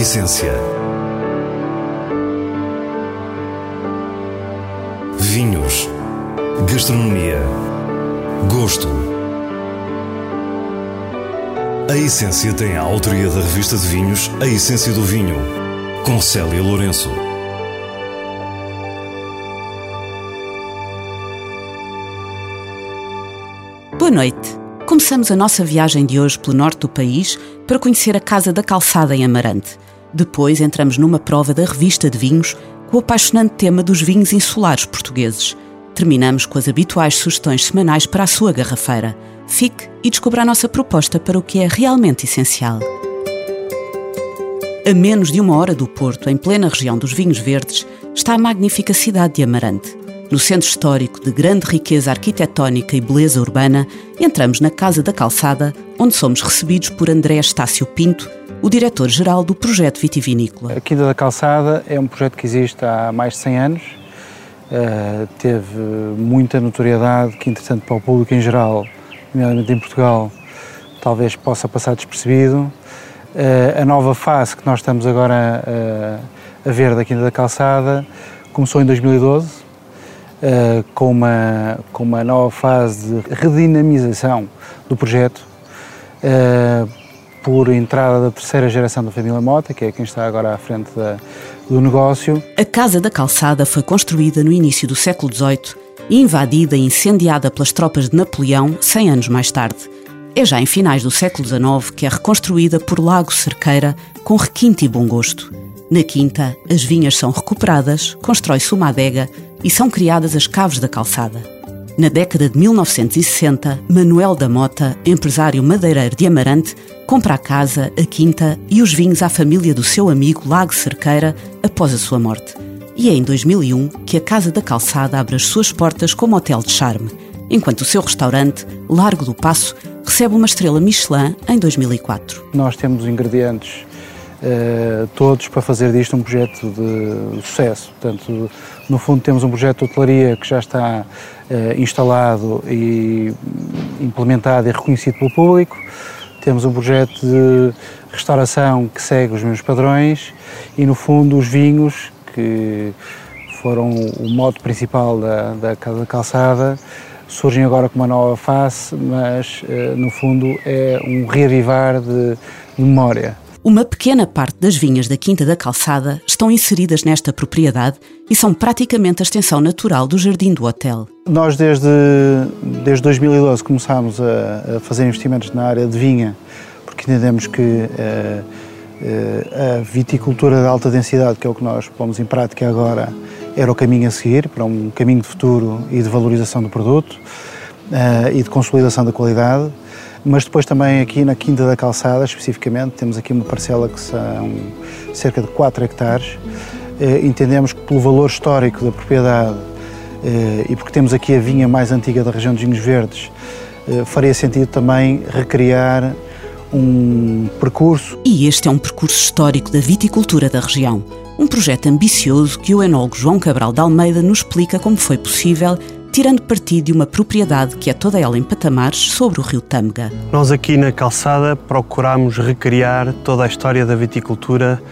essência. Vinhos. Gastronomia. Gosto. A Essência tem a autoria da revista de vinhos A Essência do Vinho, com Célia Lourenço. Boa noite. Começamos a nossa viagem de hoje pelo norte do país para conhecer a Casa da Calçada em Amarante. Depois entramos numa prova da revista de vinhos com o apaixonante tema dos vinhos insulares portugueses. Terminamos com as habituais sugestões semanais para a sua garrafeira. Fique e descubra a nossa proposta para o que é realmente essencial. A menos de uma hora do Porto, em plena região dos vinhos verdes, está a magnífica cidade de Amarante. No centro histórico de grande riqueza arquitetónica e beleza urbana, entramos na Casa da Calçada, onde somos recebidos por André Estácio Pinto, o diretor-geral do projeto vitivinícola. A Quinta da Calçada é um projeto que existe há mais de 100 anos, uh, teve muita notoriedade, que entretanto para o público em geral, nomeadamente em Portugal, talvez possa passar despercebido. Uh, a nova fase que nós estamos agora uh, a ver da Quinta da Calçada começou em 2012, uh, com, uma, com uma nova fase de redinamização do projeto, uh, por entrada da terceira geração da família Mota, que é quem está agora à frente da, do negócio. A Casa da Calçada foi construída no início do século XVIII e invadida e incendiada pelas tropas de Napoleão 100 anos mais tarde. É já em finais do século XIX que é reconstruída por Lago Cerqueira com requinte e bom gosto. Na quinta, as vinhas são recuperadas, constrói-se uma adega e são criadas as caves da calçada. Na década de 1960, Manuel da Mota, empresário madeireiro de Amarante, compra a casa, a quinta e os vinhos à família do seu amigo Lago Cerqueira após a sua morte. E é em 2001 que a Casa da Calçada abre as suas portas como hotel de charme, enquanto o seu restaurante, Largo do Passo, recebe uma estrela Michelin em 2004. Nós temos ingredientes uh, todos para fazer disto um projeto de sucesso. Portanto, no fundo, temos um projeto de hotelaria que já está uh, instalado e implementado e reconhecido pelo público. Temos um projeto de restauração que segue os mesmos padrões e, no fundo, os vinhos, que foram o modo principal da, da Casa da Calçada, surgem agora com uma nova face, mas, uh, no fundo, é um reavivar de memória. Uma pequena parte das vinhas da Quinta da Calçada estão inseridas nesta propriedade e são praticamente a extensão natural do jardim do hotel. Nós, desde, desde 2012, começámos a, a fazer investimentos na área de vinha, porque entendemos que uh, uh, a viticultura de alta densidade, que é o que nós pomos em prática agora, era o caminho a seguir para um caminho de futuro e de valorização do produto uh, e de consolidação da qualidade mas depois também aqui na Quinta da Calçada, especificamente, temos aqui uma parcela que são cerca de 4 hectares. Eh, entendemos que pelo valor histórico da propriedade eh, e porque temos aqui a vinha mais antiga da região dos Vinhos Verdes, eh, faria sentido também recriar um percurso. E este é um percurso histórico da viticultura da região. Um projeto ambicioso que o enólogo João Cabral de Almeida nos explica como foi possível tirando partido de uma propriedade que é toda ela em patamares sobre o rio Tâmega. Nós aqui na calçada procuramos recriar toda a história da viticultura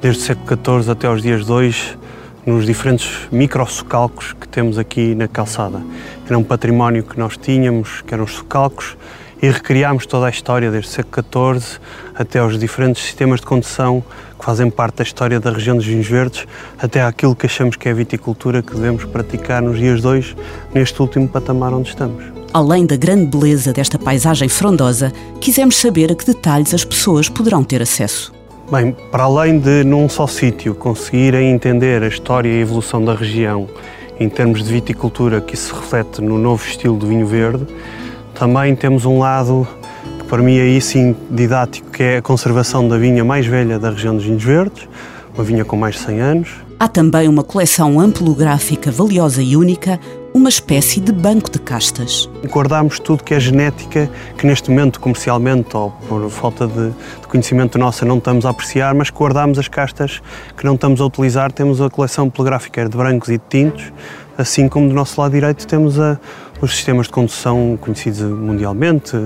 desde o século XIV até aos dias de hoje, nos diferentes microsocalcos que temos aqui na calçada. Era um património que nós tínhamos, que eram os socalcos, e recriámos toda a história desde o século XIV até aos diferentes sistemas de condução que fazem parte da história da região dos vinhos verdes, até aquilo que achamos que é a viticultura que devemos praticar nos dias de hoje, neste último patamar onde estamos. Além da grande beleza desta paisagem frondosa, quisemos saber a que detalhes as pessoas poderão ter acesso. Bem, para além de num só sítio conseguirem entender a história e a evolução da região em termos de viticultura que se reflete no novo estilo do vinho verde, também temos um lado que para mim é aí sim didático, que é a conservação da vinha mais velha da região dos vinhos verdes, uma vinha com mais de 100 anos. Há também uma coleção ampelográfica valiosa e única, uma espécie de banco de castas. Guardamos tudo que é genética, que neste momento comercialmente ou por falta de, de conhecimento nossa não estamos a apreciar, mas guardamos as castas que não estamos a utilizar. Temos a coleção ampelográfica de brancos e de tintos, assim como do nosso lado direito temos a, os sistemas de condução conhecidos mundialmente,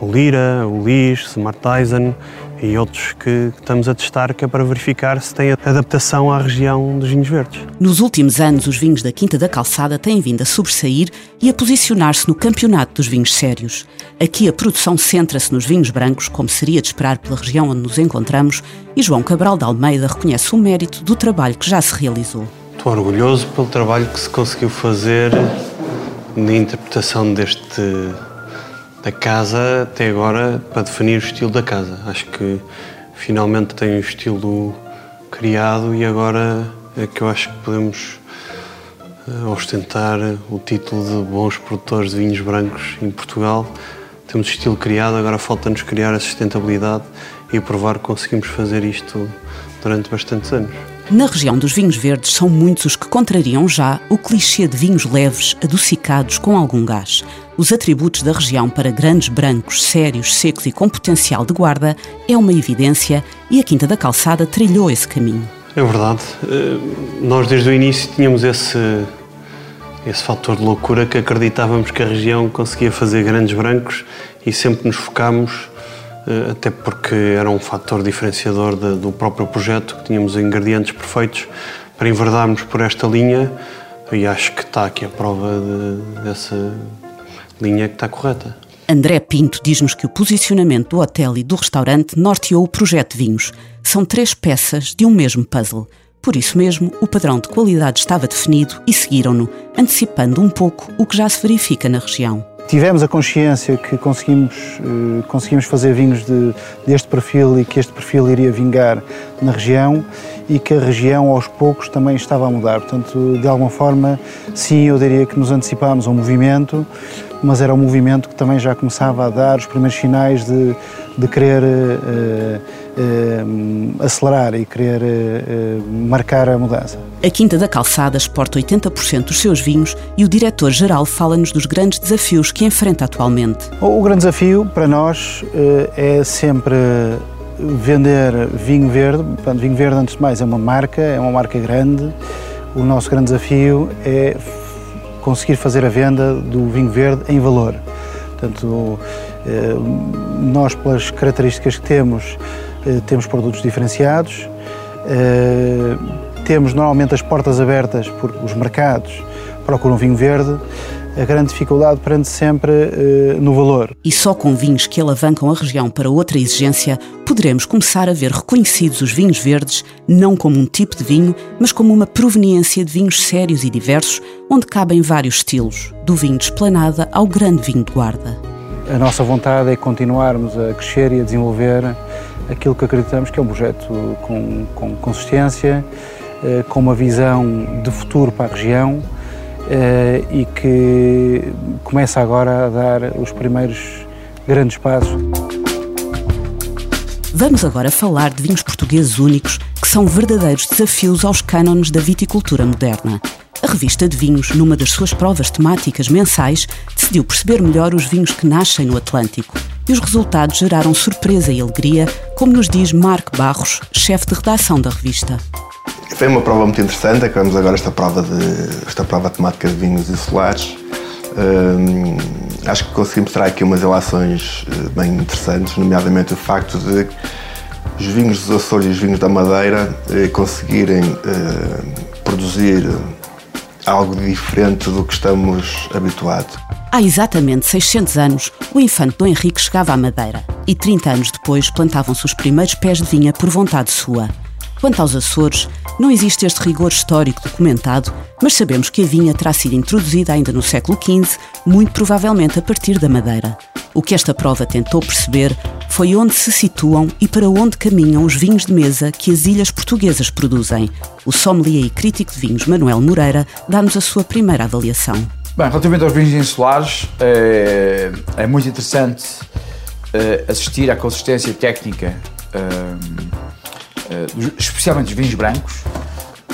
o Lira, o Lis, o Smart Tizen e outros que estamos a testar que é para verificar se tem adaptação à região dos vinhos verdes. Nos últimos anos, os vinhos da Quinta da Calçada têm vindo a sobressair e a posicionar-se no campeonato dos vinhos sérios. Aqui a produção centra-se nos vinhos brancos, como seria de esperar pela região onde nos encontramos, e João Cabral de Almeida reconhece o mérito do trabalho que já se realizou. Estou orgulhoso pelo trabalho que se conseguiu fazer na interpretação deste da casa até agora para definir o estilo da casa. Acho que finalmente tem um estilo criado e agora é que eu acho que podemos eh, ostentar o título de bons produtores de vinhos brancos em Portugal. Temos estilo criado, agora falta-nos criar a sustentabilidade e provar que conseguimos fazer isto durante bastantes anos. Na região dos vinhos verdes, são muitos os que contrariam já o clichê de vinhos leves, adocicados com algum gás. Os atributos da região para grandes brancos, sérios, secos e com potencial de guarda é uma evidência e a Quinta da Calçada trilhou esse caminho. É verdade. Eh, nós, desde o início, tínhamos esse, esse fator de loucura que acreditávamos que a região conseguia fazer grandes brancos e sempre nos focámos até porque era um fator diferenciador de, do próprio projeto, que tínhamos ingredientes perfeitos para enverdarmos por esta linha e acho que está aqui a prova de, dessa linha que está correta. André Pinto diz-nos que o posicionamento do hotel e do restaurante norteou o projeto vinhos. São três peças de um mesmo puzzle. Por isso mesmo, o padrão de qualidade estava definido e seguiram-no, antecipando um pouco o que já se verifica na região tivemos a consciência que conseguimos, uh, conseguimos fazer vinhos de, deste perfil e que este perfil iria vingar na região e que a região aos poucos também estava a mudar. Portanto, de alguma forma, sim, eu diria que nos antecipámos ao movimento, mas era um movimento que também já começava a dar os primeiros sinais de, de querer uh, uh, acelerar e querer uh, marcar a mudança. A Quinta da Calçada exporta 80% dos seus vinhos e o diretor-geral fala-nos dos grandes desafios que enfrenta atualmente. O, grande desafio para nós é sempre vender vinho verde. Portanto, vinho verde, antes de mais, é uma marca, é uma marca grande. O nosso grande desafio é conseguir fazer a venda do vinho verde em valor. Portanto, eh, nós, pelas características que temos, eh, temos produtos diferenciados, eh, temos normalmente as portas abertas porque os mercados procuram vinho verde a grande dificuldade prende sempre uh, no valor. E só com vinhos que alavancam a região para outra exigência poderemos começar a ver reconhecidos os vinhos verdes não como um tipo de vinho, mas como uma proveniência de vinhos sérios e diversos, onde cabem vários estilos, do vinho de esplanada ao grande vinho de guarda. A nossa vontade é continuarmos a crescer e a desenvolver aquilo que acreditamos que é um projeto com, com consistência, uh, com uma visão de futuro para a região e que começa agora a dar os primeiros grandes passos. Vamos agora falar de vinhos portugueses únicos que são verdadeiros desafios aos cânones da viticultura moderna. A revista de vinhos, numa das suas provas temáticas mensais, decidiu perceber melhor os vinhos que nascem no Atlântico. E os resultados geraram surpresa e alegria, como nos diz Marco Barros, chefe de redação da revista. Foi uma prova muito interessante, acabamos agora esta prova, de, esta prova temática de vinhos insulares. Hum, acho que conseguimos mostrar aqui umas relações eh, bem interessantes, nomeadamente o facto de os vinhos dos Açores e os vinhos da Madeira eh, conseguirem eh, produzir algo diferente do que estamos habituados. Há exatamente 600 anos, o infante Dom Henrique chegava à Madeira e 30 anos depois plantavam-se os primeiros pés de vinha por vontade sua. Quanto aos Açores, não existe este rigor histórico documentado, mas sabemos que a vinha terá sido introduzida ainda no século XV, muito provavelmente a partir da Madeira. O que esta prova tentou perceber foi onde se situam e para onde caminham os vinhos de mesa que as ilhas portuguesas produzem. O sommelier e crítico de vinhos Manuel Moreira dá-nos a sua primeira avaliação. Bem, relativamente aos vinhos insulares, é, é muito interessante é, assistir à consistência técnica é, especialmente os vinhos brancos,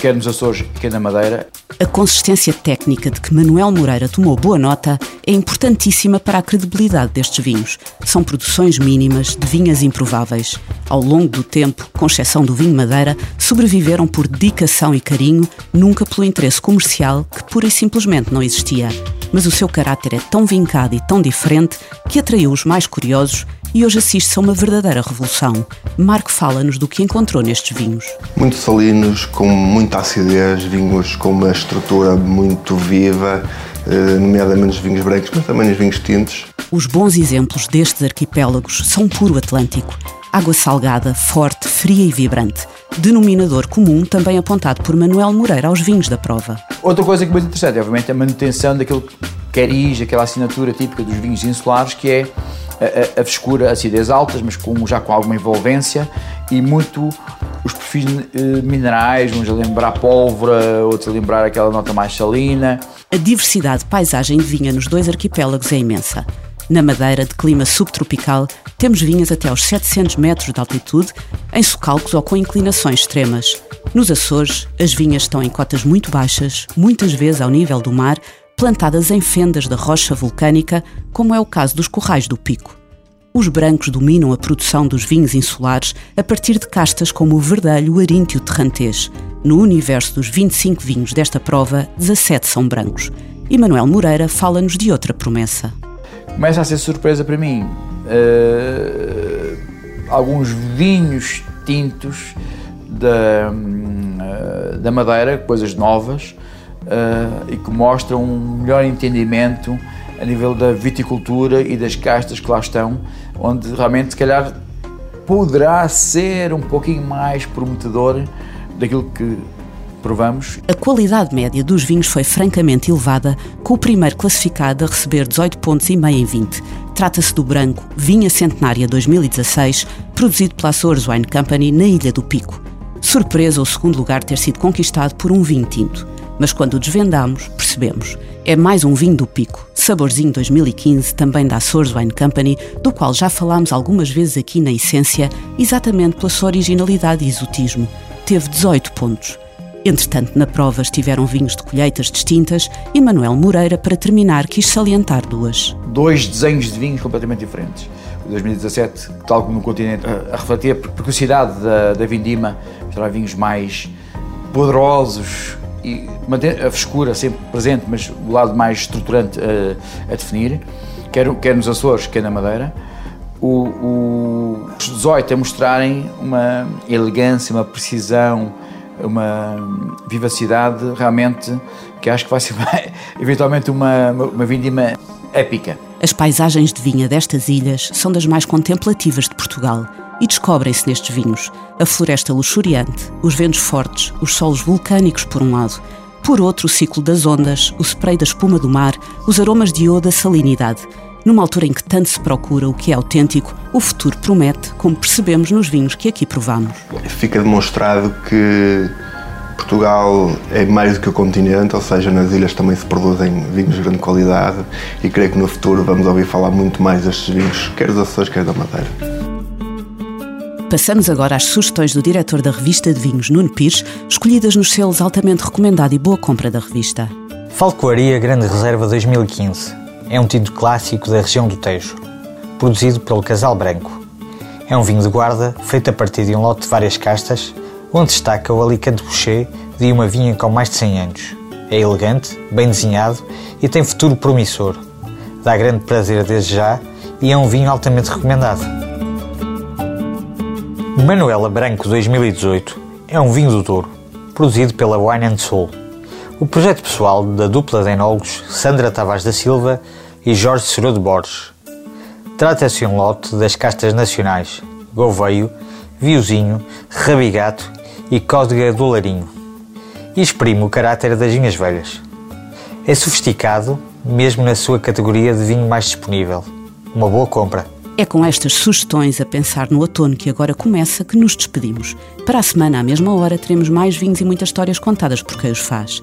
quer nos Açores, quer na Madeira. A consistência técnica de que Manuel Moreira tomou boa nota é importantíssima para a credibilidade destes vinhos. São produções mínimas de vinhas improváveis. Ao longo do tempo, com exceção do vinho Madeira, sobreviveram por dedicação e carinho, nunca pelo interesse comercial que pura e simplesmente não existia. Mas o seu caráter é tão vincado e tão diferente que atraiu os mais curiosos e hoje assiste-se a uma verdadeira revolução. Marco fala-nos do que encontrou nestes vinhos. Muito salinos, com muita acidez, vinhos com uma estrutura muito viva, eh, nomeadamente os vinhos brancos, mas também os vinhos tintos. Os bons exemplos destes arquipélagos são puro Atlântico. Água salgada, forte, fria e vibrante. Denominador comum também apontado por Manuel Moreira aos vinhos da prova. Outra coisa que é muito interessante é, obviamente, a manutenção daquele cariz, aquela assinatura típica dos vinhos insulares, que é a, a, a frescura, acidez altas, mas com, já com alguma envolvência e muito os perfis eh, minerais, uns a lembrar pólvora, outros a lembrar aquela nota mais salina. A diversidade de paisagem de vinha nos dois arquipélagos é imensa. Na Madeira, de clima subtropical, temos vinhas até aos 700 metros de altitude, em socalcos ou com inclinações extremas. Nos Açores, as vinhas estão em cotas muito baixas, muitas vezes ao nível do mar, plantadas em fendas da rocha vulcânica, como é o caso dos Corrais do Pico. Os brancos dominam a produção dos vinhos insulares a partir de castas como o verdelho, o arinto e o terrantês. No universo dos 25 vinhos desta prova, 17 são brancos. E Manuel Moreira fala-nos de outra promessa. Começa a ser surpresa para mim. Uh, alguns vinhos tintos da, uh, da Madeira, coisas novas, uh, e que mostram um melhor entendimento a nível da viticultura e das castas que lá estão, onde realmente, se calhar, poderá ser um pouquinho mais prometedor daquilo que provamos. A qualidade média dos vinhos foi francamente elevada, com o primeiro classificado a receber 18 pontos e meio em 20. Trata-se do branco Vinha Centenária 2016, produzido pela Açores Wine Company na Ilha do Pico. Surpresa o segundo lugar ter sido conquistado por um vinho tinto. Mas quando o desvendamos, percebemos. É mais um vinho do Pico, Saborzinho 2015, também da Açores Wine Company, do qual já falámos algumas vezes aqui na Essência, exatamente pela sua originalidade e exotismo. Teve 18 pontos. Entretanto, na prova estiveram vinhos de colheitas distintas e Manuel Moreira, para terminar, quis salientar duas. Dois desenhos de vinhos completamente diferentes. O 2017, tal como no continente, a refletir a precocidade da, da vindima, será vinhos mais poderosos, e manter a frescura sempre presente, mas o lado mais estruturante a, a definir, quer, quer nos Açores, quer na Madeira. O, o, os 18 a mostrarem uma elegância, uma precisão, uma vivacidade realmente que acho que vai ser eventualmente uma, uma vindima épica. As paisagens de vinha destas ilhas são das mais contemplativas de Portugal e descobrem-se nestes vinhos a floresta luxuriante, os ventos fortes, os solos vulcânicos por um lado, por outro o ciclo das ondas, o spray da espuma do mar, os aromas de iodo, a salinidade. Numa altura em que tanto se procura o que é autêntico, o futuro promete, como percebemos nos vinhos que aqui provamos. Fica demonstrado que Portugal é mais do que o continente, ou seja, nas ilhas também se produzem vinhos de grande qualidade e creio que no futuro vamos ouvir falar muito mais destes vinhos, quer dos Açores, quer da Madeira. Passamos agora às sugestões do diretor da revista de vinhos, Nuno Pires, escolhidas nos selos altamente recomendado e boa compra da revista. Falcoaria Grande Reserva 2015 é um tinto clássico da região do Tejo, produzido pelo Casal Branco. É um vinho de guarda feito a partir de um lote de várias castas, onde destaca o Alicante Boucher de uma vinha com mais de 100 anos. É elegante, bem desenhado e tem futuro promissor. Dá grande prazer desde já e é um vinho altamente recomendado. Manuela Branco 2018 é um vinho do Douro, produzido pela Wine Soul. O projeto pessoal da dupla de enólogos Sandra Tavares da Silva e Jorge Serô de Borges. Trata-se um lote das castas nacionais Gouveio, Viozinho, Rabigato e Códega do Larinho e exprime o caráter das vinhas velhas. É sofisticado, mesmo na sua categoria de vinho mais disponível. Uma boa compra. É com estas sugestões a pensar no outono que agora começa que nos despedimos. Para a semana, à mesma hora, teremos mais vinhos e muitas histórias contadas por quem os faz.